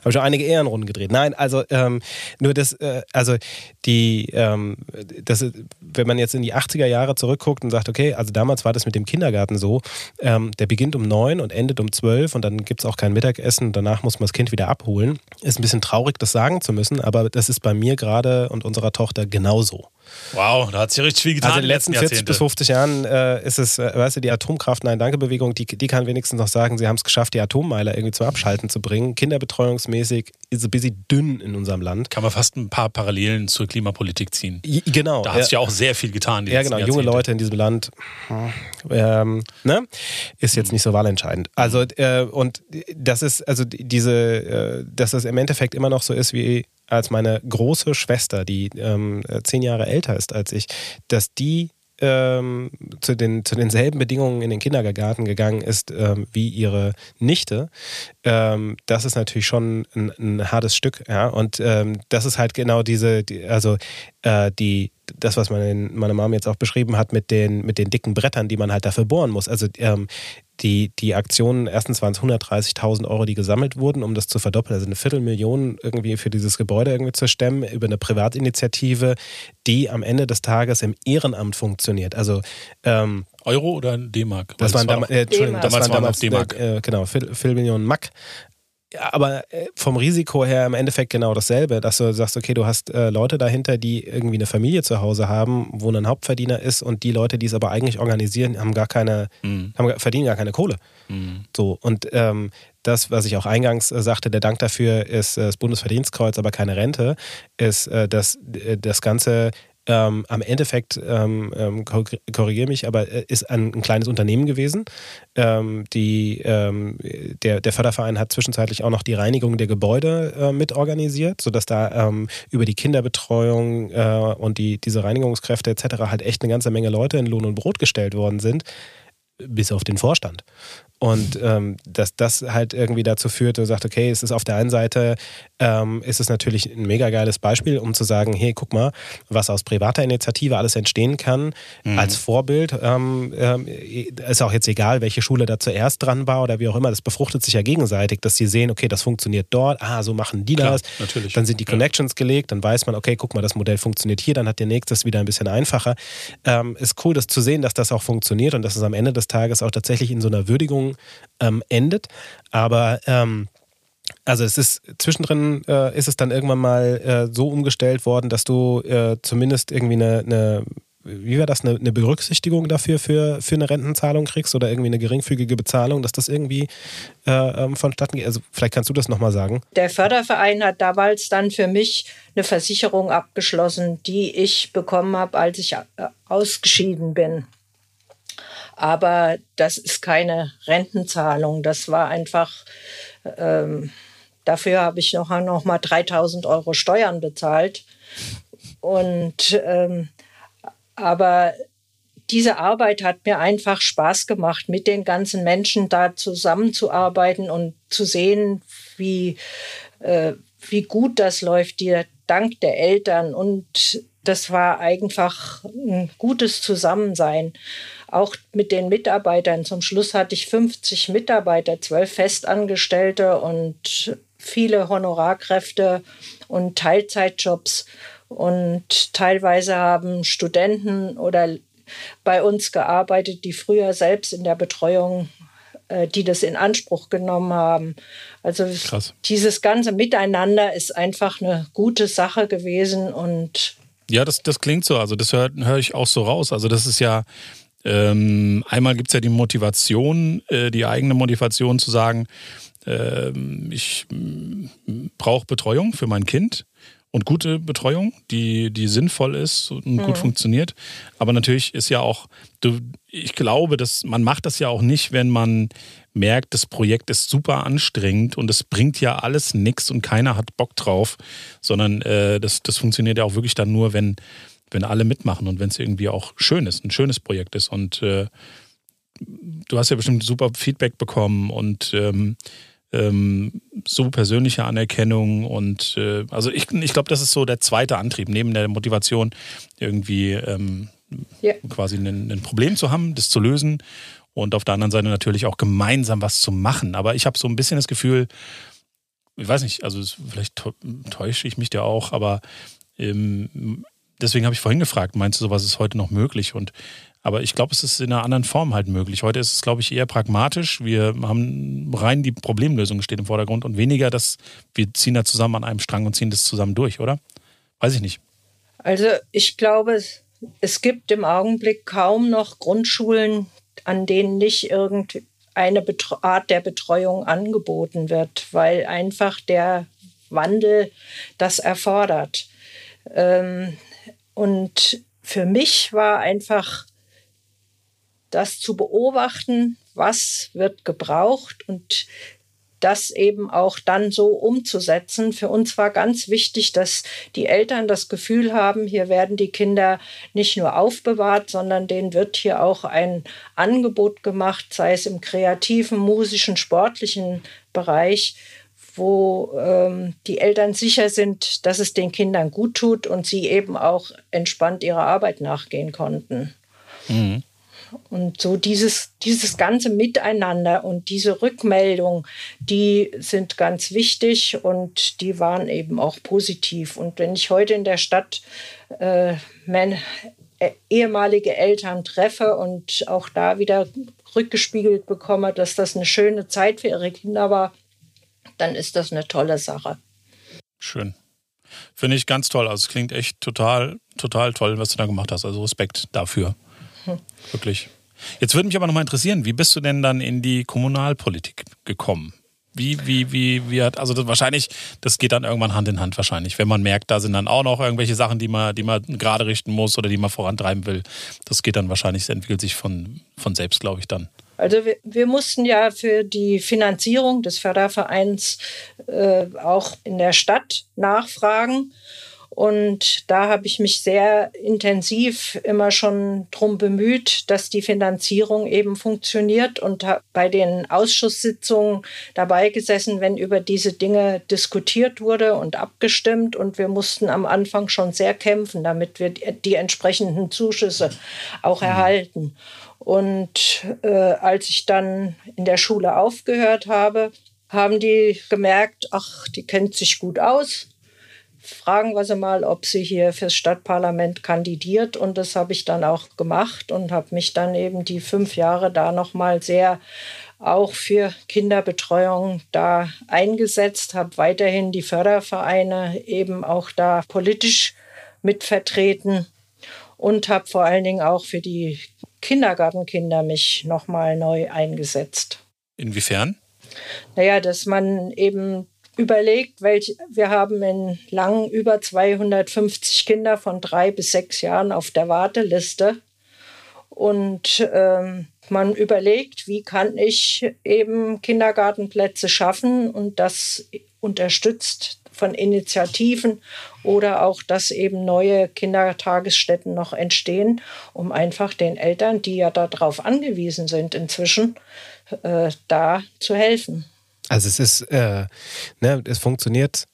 habe schon einige Ehrenrunden gedreht. Nein, also ähm, nur das, äh, also die, ähm, das, wenn man jetzt in die 80er Jahre zurückguckt und sagt, okay, also damals war das mit dem Kindergarten so, ähm, der beginnt um neun und endet um zwölf und dann gibt es auch kein Mittagessen danach muss man das Kind wieder abholen. Ist ein bisschen traurig, das sagen zu müssen, aber das ist bei mir gerade und unserer Tochter genauso. Wow, da hat sich richtig viel getan. Also in den letzten 40 bis 50 Jahren äh, ist es, äh, weißt du, die Atomkraft Nein Danke Bewegung, die, die kann wenigstens noch sagen, sie haben es geschafft, die Atommeiler irgendwie zum Abschalten zu bringen. Kinderbetreuungsmäßig ist es ein bisschen dünn in unserem Land. Kann man fast ein paar Parallelen zur Klimapolitik ziehen. I, genau. Da hat sich ja auch sehr viel getan. ja, genau. Junge Leute in diesem Land, ähm, ne? ist jetzt nicht so wahlentscheidend. Also, äh, und das ist, also diese, äh, dass es im Endeffekt immer noch so ist wie als meine große Schwester, die ähm, zehn Jahre älter ist als ich, dass die ähm, zu, den, zu denselben Bedingungen in den Kindergarten gegangen ist ähm, wie ihre Nichte, ähm, das ist natürlich schon ein, ein hartes Stück. Ja? Und ähm, das ist halt genau diese, die, also äh, die, das, was meine, meine Mom jetzt auch beschrieben hat mit den, mit den dicken Brettern, die man halt dafür bohren muss. Also ähm, die, die Aktionen, erstens waren es 130.000 Euro, die gesammelt wurden, um das zu verdoppeln, also eine Viertelmillion irgendwie für dieses Gebäude irgendwie zu stemmen, über eine Privatinitiative, die am Ende des Tages im Ehrenamt funktioniert. Also ähm, Euro oder D-Mark? Das, waren, damals, äh, Entschuldigung, das waren damals D-Mark. Äh, genau, Viertelmillionen Mack aber äh, vom Risiko her im Endeffekt genau dasselbe, dass du sagst, okay, du hast äh, Leute dahinter, die irgendwie eine Familie zu Hause haben, wo ein Hauptverdiener ist und die Leute, die es aber eigentlich organisieren, haben gar keine, mhm. haben, verdienen gar keine Kohle. Mhm. So, und ähm, das, was ich auch eingangs äh, sagte, der Dank dafür ist äh, das Bundesverdienstkreuz, aber keine Rente, ist, äh, dass äh, das Ganze ähm, am Endeffekt, ähm, ähm korrigiere mich, aber äh, ist ein, ein, kleines Unternehmen gewesen. Ähm, die, ähm, der, der Förderverein hat zwischenzeitlich auch noch die Reinigung der Gebäude äh, mit organisiert, sodass da ähm, über die Kinderbetreuung äh, und die, diese Reinigungskräfte etc. halt echt eine ganze Menge Leute in Lohn und Brot gestellt worden sind bis auf den Vorstand. Und ähm, dass das halt irgendwie dazu führt, dass sagt, okay, es ist auf der einen Seite, ähm, ist es natürlich ein mega geiles Beispiel, um zu sagen, hey, guck mal, was aus privater Initiative alles entstehen kann, mhm. als Vorbild. Ähm, ähm, ist auch jetzt egal, welche Schule da zuerst dran war oder wie auch immer, das befruchtet sich ja gegenseitig, dass sie sehen, okay, das funktioniert dort, ah, so machen die Klar, das. Natürlich. Dann sind die Connections ja. gelegt, dann weiß man, okay, guck mal, das Modell funktioniert hier, dann hat der nächste es wieder ein bisschen einfacher. Ähm, ist cool, das zu sehen, dass das auch funktioniert und dass es am Ende des Tages auch tatsächlich in so einer Würdigung ähm, endet. Aber ähm, also es ist zwischendrin äh, ist es dann irgendwann mal äh, so umgestellt worden, dass du äh, zumindest irgendwie eine, eine wie war das, eine, eine, Berücksichtigung dafür für, für eine Rentenzahlung kriegst oder irgendwie eine geringfügige Bezahlung, dass das irgendwie äh, ähm, vonstatten geht? Also vielleicht kannst du das nochmal sagen. Der Förderverein hat damals dann für mich eine Versicherung abgeschlossen, die ich bekommen habe, als ich äh, ausgeschieden bin. Aber das ist keine Rentenzahlung. Das war einfach, ähm, dafür habe ich noch, noch mal 3000 Euro Steuern bezahlt. Und, ähm, aber diese Arbeit hat mir einfach Spaß gemacht, mit den ganzen Menschen da zusammenzuarbeiten und zu sehen, wie, äh, wie gut das läuft, dir dank der Eltern. Und das war einfach ein gutes Zusammensein auch mit den Mitarbeitern. Zum Schluss hatte ich 50 Mitarbeiter, zwölf Festangestellte und viele Honorarkräfte und Teilzeitjobs. Und teilweise haben Studenten oder bei uns gearbeitet, die früher selbst in der Betreuung, äh, die das in Anspruch genommen haben. Also Krass. dieses ganze Miteinander ist einfach eine gute Sache gewesen und ja, das, das klingt so. Also das höre hör ich auch so raus. Also das ist ja ähm, einmal gibt es ja die Motivation, äh, die eigene Motivation zu sagen, äh, ich brauche Betreuung für mein Kind und gute Betreuung, die, die sinnvoll ist und mhm. gut funktioniert. Aber natürlich ist ja auch, du, ich glaube, dass man macht das ja auch nicht, wenn man merkt, das Projekt ist super anstrengend und es bringt ja alles nichts und keiner hat Bock drauf, sondern äh, das, das funktioniert ja auch wirklich dann nur, wenn, wenn alle mitmachen und wenn es irgendwie auch schön ist, ein schönes Projekt ist. Und äh, du hast ja bestimmt super Feedback bekommen und ähm, ähm, so persönliche Anerkennung und äh, also ich, ich glaube, das ist so der zweite Antrieb, neben der Motivation irgendwie ähm, ja. quasi ein, ein, Problem zu haben, das zu lösen und auf der anderen Seite natürlich auch gemeinsam was zu machen. Aber ich habe so ein bisschen das Gefühl, ich weiß nicht, also vielleicht täusche ich mich da auch, aber ähm, deswegen habe ich vorhin gefragt, meinst du, sowas ist heute noch möglich? Und aber ich glaube, es ist in einer anderen Form halt möglich. Heute ist es, glaube ich, eher pragmatisch. Wir haben rein die Problemlösung steht im Vordergrund und weniger das, wir ziehen da zusammen an einem Strang und ziehen das zusammen durch, oder? Weiß ich nicht. Also ich glaube, es gibt im Augenblick kaum noch Grundschulen, an denen nicht irgendeine Art der Betreuung angeboten wird, weil einfach der Wandel das erfordert. Ähm, und für mich war einfach das zu beobachten, was wird gebraucht und das eben auch dann so umzusetzen. Für uns war ganz wichtig, dass die Eltern das Gefühl haben, hier werden die Kinder nicht nur aufbewahrt, sondern denen wird hier auch ein Angebot gemacht, sei es im kreativen, musischen, sportlichen Bereich, wo ähm, die Eltern sicher sind, dass es den Kindern gut tut und sie eben auch entspannt ihrer Arbeit nachgehen konnten. Mhm. Und so dieses, dieses ganze Miteinander und diese Rückmeldung, die sind ganz wichtig und die waren eben auch positiv. Und wenn ich heute in der Stadt äh, meine äh, ehemalige Eltern treffe und auch da wieder rückgespiegelt bekomme, dass das eine schöne Zeit für ihre Kinder war, dann ist das eine tolle Sache. Schön. Finde ich ganz toll. Also es klingt echt total, total toll, was du da gemacht hast. Also Respekt dafür. Hm. Wirklich. Jetzt würde mich aber nochmal interessieren, wie bist du denn dann in die Kommunalpolitik gekommen? Wie, wie, wie, wie hat, also das wahrscheinlich, das geht dann irgendwann Hand in Hand wahrscheinlich, wenn man merkt, da sind dann auch noch irgendwelche Sachen, die man, die man gerade richten muss oder die man vorantreiben will. Das geht dann wahrscheinlich, das entwickelt sich von, von selbst, glaube ich, dann. Also wir, wir, mussten ja für die Finanzierung des Fördervereins äh, auch in der Stadt nachfragen. Und da habe ich mich sehr intensiv immer schon darum bemüht, dass die Finanzierung eben funktioniert und habe bei den Ausschusssitzungen dabei gesessen, wenn über diese Dinge diskutiert wurde und abgestimmt. Und wir mussten am Anfang schon sehr kämpfen, damit wir die entsprechenden Zuschüsse auch mhm. erhalten. Und äh, als ich dann in der Schule aufgehört habe, haben die gemerkt, ach, die kennt sich gut aus fragen wir sie mal, ob sie hier fürs Stadtparlament kandidiert. Und das habe ich dann auch gemacht und habe mich dann eben die fünf Jahre da nochmal sehr auch für Kinderbetreuung da eingesetzt, habe weiterhin die Fördervereine eben auch da politisch mitvertreten und habe vor allen Dingen auch für die Kindergartenkinder mich nochmal neu eingesetzt. Inwiefern? Naja, dass man eben überlegt, welche, wir haben in Langen über 250 Kinder von drei bis sechs Jahren auf der Warteliste. Und ähm, man überlegt, wie kann ich eben Kindergartenplätze schaffen und das unterstützt von Initiativen oder auch, dass eben neue Kindertagesstätten noch entstehen, um einfach den Eltern, die ja darauf angewiesen sind inzwischen, äh, da zu helfen. Also es ist, äh, ne, es funktioniert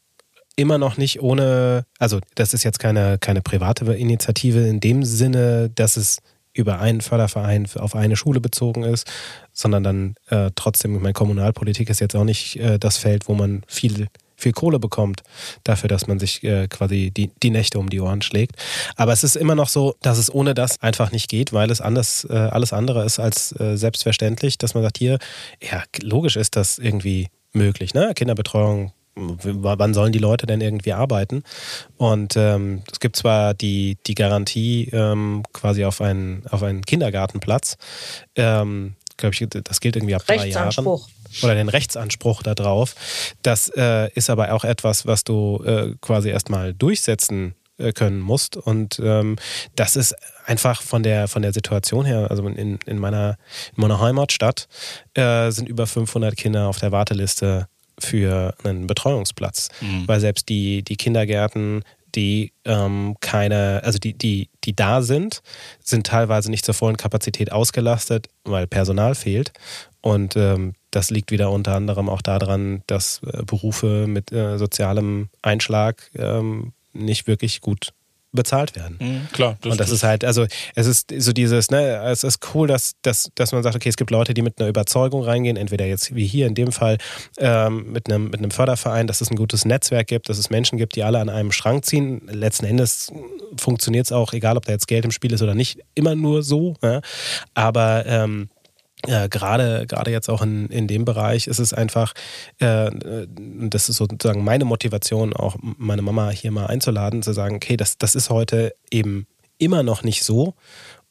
immer noch nicht ohne, also das ist jetzt keine, keine private Initiative in dem Sinne, dass es über einen Förderverein auf eine Schule bezogen ist, sondern dann äh, trotzdem, ich meine, Kommunalpolitik ist jetzt auch nicht äh, das Feld, wo man viel viel Kohle bekommt dafür, dass man sich äh, quasi die, die Nächte um die Ohren schlägt. Aber es ist immer noch so, dass es ohne das einfach nicht geht, weil es anders, äh, alles andere ist als äh, selbstverständlich, dass man sagt, hier, ja, logisch ist das irgendwie möglich, ne? Kinderbetreuung wann sollen die Leute denn irgendwie arbeiten? Und ähm, es gibt zwar die, die Garantie ähm, quasi auf einen, auf einen Kindergartenplatz, ähm, glaube ich, das gilt irgendwie ab drei Jahren oder den Rechtsanspruch darauf. Das äh, ist aber auch etwas, was du äh, quasi erstmal durchsetzen äh, können musst. Und ähm, das ist einfach von der, von der Situation her, also in, in, meiner, in meiner Heimatstadt äh, sind über 500 Kinder auf der Warteliste für einen Betreuungsplatz, mhm. weil selbst die, die Kindergärten die ähm, keine, also die, die, die da sind, sind teilweise nicht zur vollen Kapazität ausgelastet, weil Personal fehlt. Und ähm, das liegt wieder unter anderem auch daran, dass äh, Berufe mit äh, sozialem Einschlag ähm, nicht wirklich gut bezahlt werden. Mhm, klar. Das und das ist halt, also es ist so dieses, ne, es ist cool, dass, dass, dass man sagt, okay, es gibt Leute, die mit einer Überzeugung reingehen, entweder jetzt wie hier in dem Fall ähm, mit, einem, mit einem Förderverein, dass es ein gutes Netzwerk gibt, dass es Menschen gibt, die alle an einem Schrank ziehen. Letzten Endes funktioniert es auch, egal ob da jetzt Geld im Spiel ist oder nicht, immer nur so. Ja? Aber ähm, äh, gerade gerade jetzt auch in, in dem Bereich ist es einfach, äh, das ist sozusagen meine Motivation, auch meine Mama hier mal einzuladen, zu sagen, okay, das, das ist heute eben immer noch nicht so.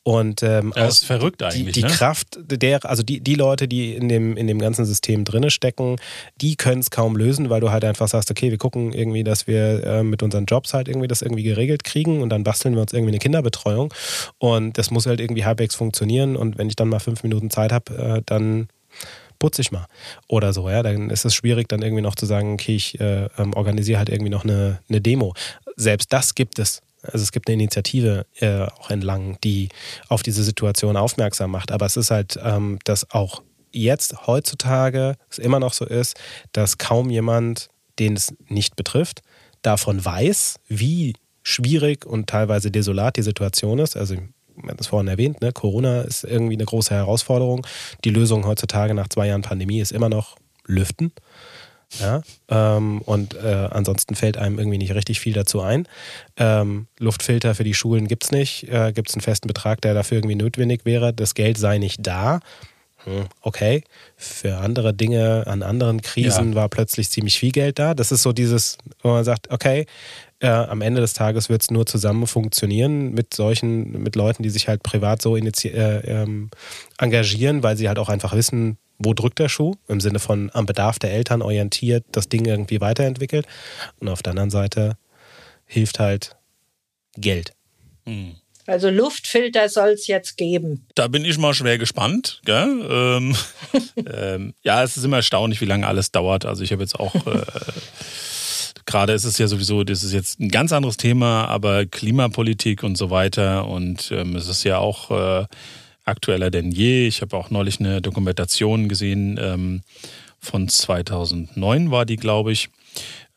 Und ähm, das ist verrückt eigentlich. Die, die ne? Kraft der, also die, die Leute, die in dem, in dem ganzen System drinne stecken, die können es kaum lösen, weil du halt einfach sagst, okay, wir gucken irgendwie, dass wir äh, mit unseren Jobs halt irgendwie das irgendwie geregelt kriegen und dann basteln wir uns irgendwie eine Kinderbetreuung. Und das muss halt irgendwie halbwegs funktionieren. Und wenn ich dann mal fünf Minuten Zeit habe, äh, dann putze ich mal oder so, ja, dann ist es schwierig, dann irgendwie noch zu sagen, okay, ich äh, ähm, organisiere halt irgendwie noch eine, eine Demo. Selbst das gibt es also es gibt eine Initiative äh, auch entlang, die auf diese Situation aufmerksam macht. Aber es ist halt, ähm, dass auch jetzt heutzutage es immer noch so ist, dass kaum jemand, den es nicht betrifft, davon weiß, wie schwierig und teilweise desolat die Situation ist. Also ich habe das vorhin erwähnt, ne? Corona ist irgendwie eine große Herausforderung. Die Lösung heutzutage nach zwei Jahren Pandemie ist immer noch Lüften. Ja? Ähm, und äh, ansonsten fällt einem irgendwie nicht richtig viel dazu ein. Ähm, Luftfilter für die Schulen gibt es nicht. Äh, gibt es einen festen Betrag, der dafür irgendwie notwendig wäre. Das Geld sei nicht da. Hm, okay. Für andere Dinge, an anderen Krisen ja. war plötzlich ziemlich viel Geld da. Das ist so dieses, wo man sagt, okay, äh, am Ende des Tages wird es nur zusammen funktionieren mit solchen, mit Leuten, die sich halt privat so äh, ähm, engagieren, weil sie halt auch einfach wissen, wo drückt der Schuh, im Sinne von am Bedarf der Eltern orientiert, das Ding irgendwie weiterentwickelt. Und auf der anderen Seite hilft halt Geld. Mhm. Also Luftfilter soll es jetzt geben. Da bin ich mal schwer gespannt. Ähm, ähm, ja, es ist immer erstaunlich, wie lange alles dauert. Also ich habe jetzt auch, äh, gerade ist es ja sowieso, das ist jetzt ein ganz anderes Thema, aber Klimapolitik und so weiter. Und ähm, es ist ja auch äh, aktueller denn je. Ich habe auch neulich eine Dokumentation gesehen ähm, von 2009 war die, glaube ich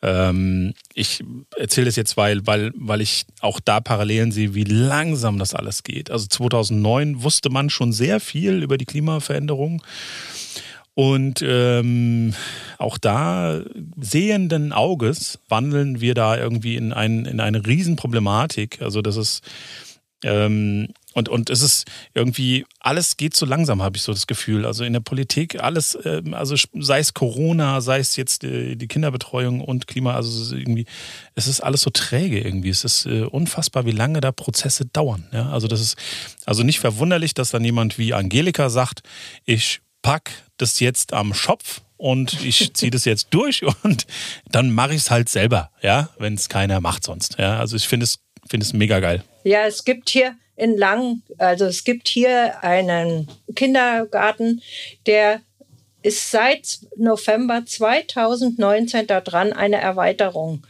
ähm, ich erzähle das jetzt, weil, weil, weil ich auch da Parallelen sehe, wie langsam das alles geht. Also 2009 wusste man schon sehr viel über die Klimaveränderung. Und ähm, auch da sehenden Auges wandeln wir da irgendwie in, ein, in eine Riesenproblematik. Also das ist ähm, und, und es ist irgendwie, alles geht so langsam, habe ich so das Gefühl. Also in der Politik, alles, äh, also sei es Corona, sei es jetzt äh, die Kinderbetreuung und Klima, also irgendwie, es ist alles so träge irgendwie. Es ist äh, unfassbar, wie lange da Prozesse dauern. Ja? Also das ist also nicht verwunderlich, dass dann jemand wie Angelika sagt, ich pack das jetzt am Schopf und ich ziehe das jetzt durch und dann mache ich es halt selber, ja, wenn es keiner macht sonst. Ja? Also ich finde es, finde es mega geil. Ja, es gibt hier in Lang, also es gibt hier einen Kindergarten, der ist seit November 2019 daran, eine Erweiterung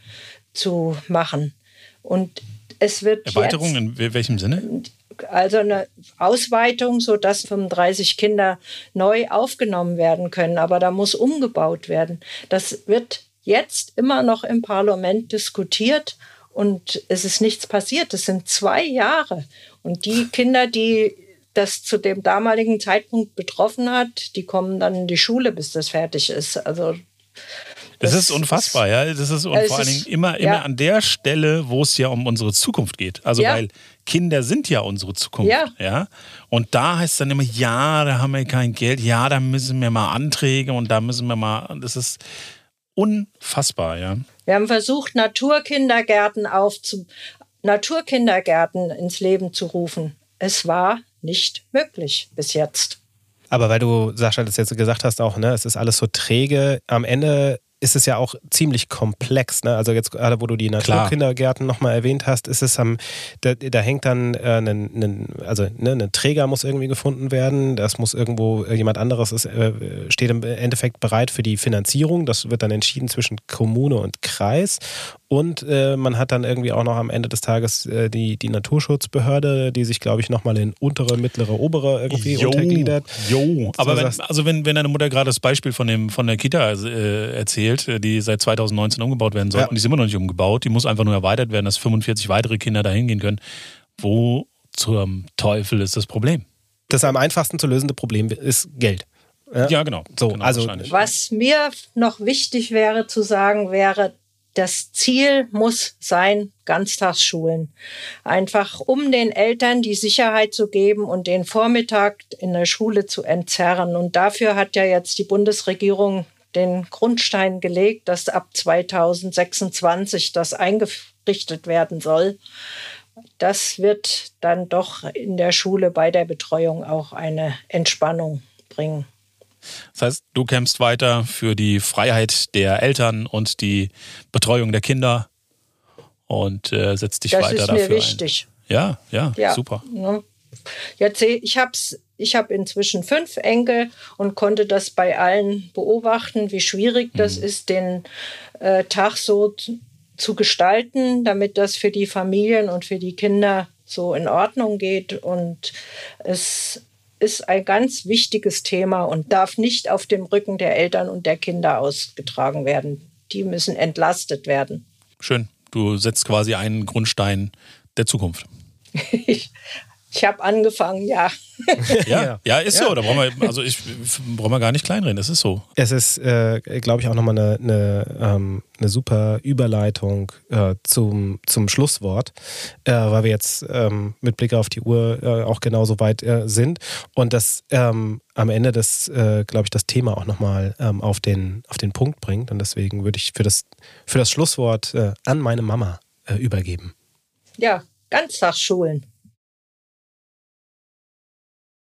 zu machen. Und es wird Erweiterung jetzt, in welchem Sinne? Also eine Ausweitung, sodass 35 Kinder neu aufgenommen werden können. Aber da muss umgebaut werden. Das wird jetzt immer noch im Parlament diskutiert und es ist nichts passiert. Es sind zwei Jahre. Und die Kinder, die das zu dem damaligen Zeitpunkt betroffen hat, die kommen dann in die Schule, bis das fertig ist. Also das, das ist unfassbar, ist, ja. Das ist und vor allen Dingen immer, immer ja. an der Stelle, wo es ja um unsere Zukunft geht. Also ja. weil Kinder sind ja unsere Zukunft. Ja. ja. Und da heißt es dann immer, ja, da haben wir kein Geld, ja, da müssen wir mal Anträge und da müssen wir mal. Das ist unfassbar, ja. Wir haben versucht, Naturkindergärten aufzu Naturkindergärten ins Leben zu rufen. Es war nicht möglich bis jetzt. Aber weil du, Sascha, das jetzt gesagt hast, auch, ne, es ist alles so träge. Am Ende ist es ja auch ziemlich komplex. Ne? Also jetzt gerade, wo du die Naturkindergärten nochmal erwähnt hast, ist es am, da, da hängt dann äh, ein, ein, also ne, ein Träger muss irgendwie gefunden werden, das muss irgendwo, äh, jemand anderes ist, äh, steht im Endeffekt bereit für die Finanzierung. Das wird dann entschieden zwischen Kommune und Kreis. Und äh, man hat dann irgendwie auch noch am Ende des Tages äh, die, die Naturschutzbehörde, die sich, glaube ich, nochmal in untere, mittlere, obere irgendwie jo, untergliedert. Jo, aber wenn, also wenn, wenn deine Mutter gerade das Beispiel von, dem, von der Kita äh, erzählt, äh, die seit 2019 umgebaut werden soll, ja. und die ist immer noch nicht umgebaut, die muss einfach nur erweitert werden, dass 45 weitere Kinder da hingehen können. Wo zum Teufel ist das Problem? Das am einfachsten zu lösende Problem ist Geld. Ja, ja genau. So, genau, also was mir noch wichtig wäre zu sagen, wäre, das Ziel muss sein, Ganztagsschulen. Einfach um den Eltern die Sicherheit zu geben und den Vormittag in der Schule zu entzerren. Und dafür hat ja jetzt die Bundesregierung den Grundstein gelegt, dass ab 2026 das eingerichtet werden soll. Das wird dann doch in der Schule bei der Betreuung auch eine Entspannung bringen. Das heißt, du kämpfst weiter für die Freiheit der Eltern und die Betreuung der Kinder und äh, setzt dich das weiter dafür ein. Das ist mir wichtig. Ja, ja, ja, super. Ne? Jetzt, ich habe ich hab inzwischen fünf Enkel und konnte das bei allen beobachten, wie schwierig mhm. das ist, den äh, Tag so zu gestalten, damit das für die Familien und für die Kinder so in Ordnung geht. Und es ist ein ganz wichtiges Thema und darf nicht auf dem Rücken der Eltern und der Kinder ausgetragen werden. Die müssen entlastet werden. Schön. Du setzt quasi einen Grundstein der Zukunft. Ich habe angefangen, ja. ja. Ja, ist ja. so. Da brauchen wir, also ich brauchen wir gar nicht kleinreden, das ist so. Es ist, äh, glaube ich, auch nochmal eine, eine, ähm, eine super Überleitung äh, zum, zum Schlusswort, äh, weil wir jetzt ähm, mit Blick auf die Uhr äh, auch genauso weit äh, sind und das ähm, am Ende das, äh, glaube ich, das Thema auch nochmal ähm, auf, den, auf den Punkt bringt. Und deswegen würde ich für das, für das Schlusswort an meine Mama übergeben. Ja, Ganztagsschulen.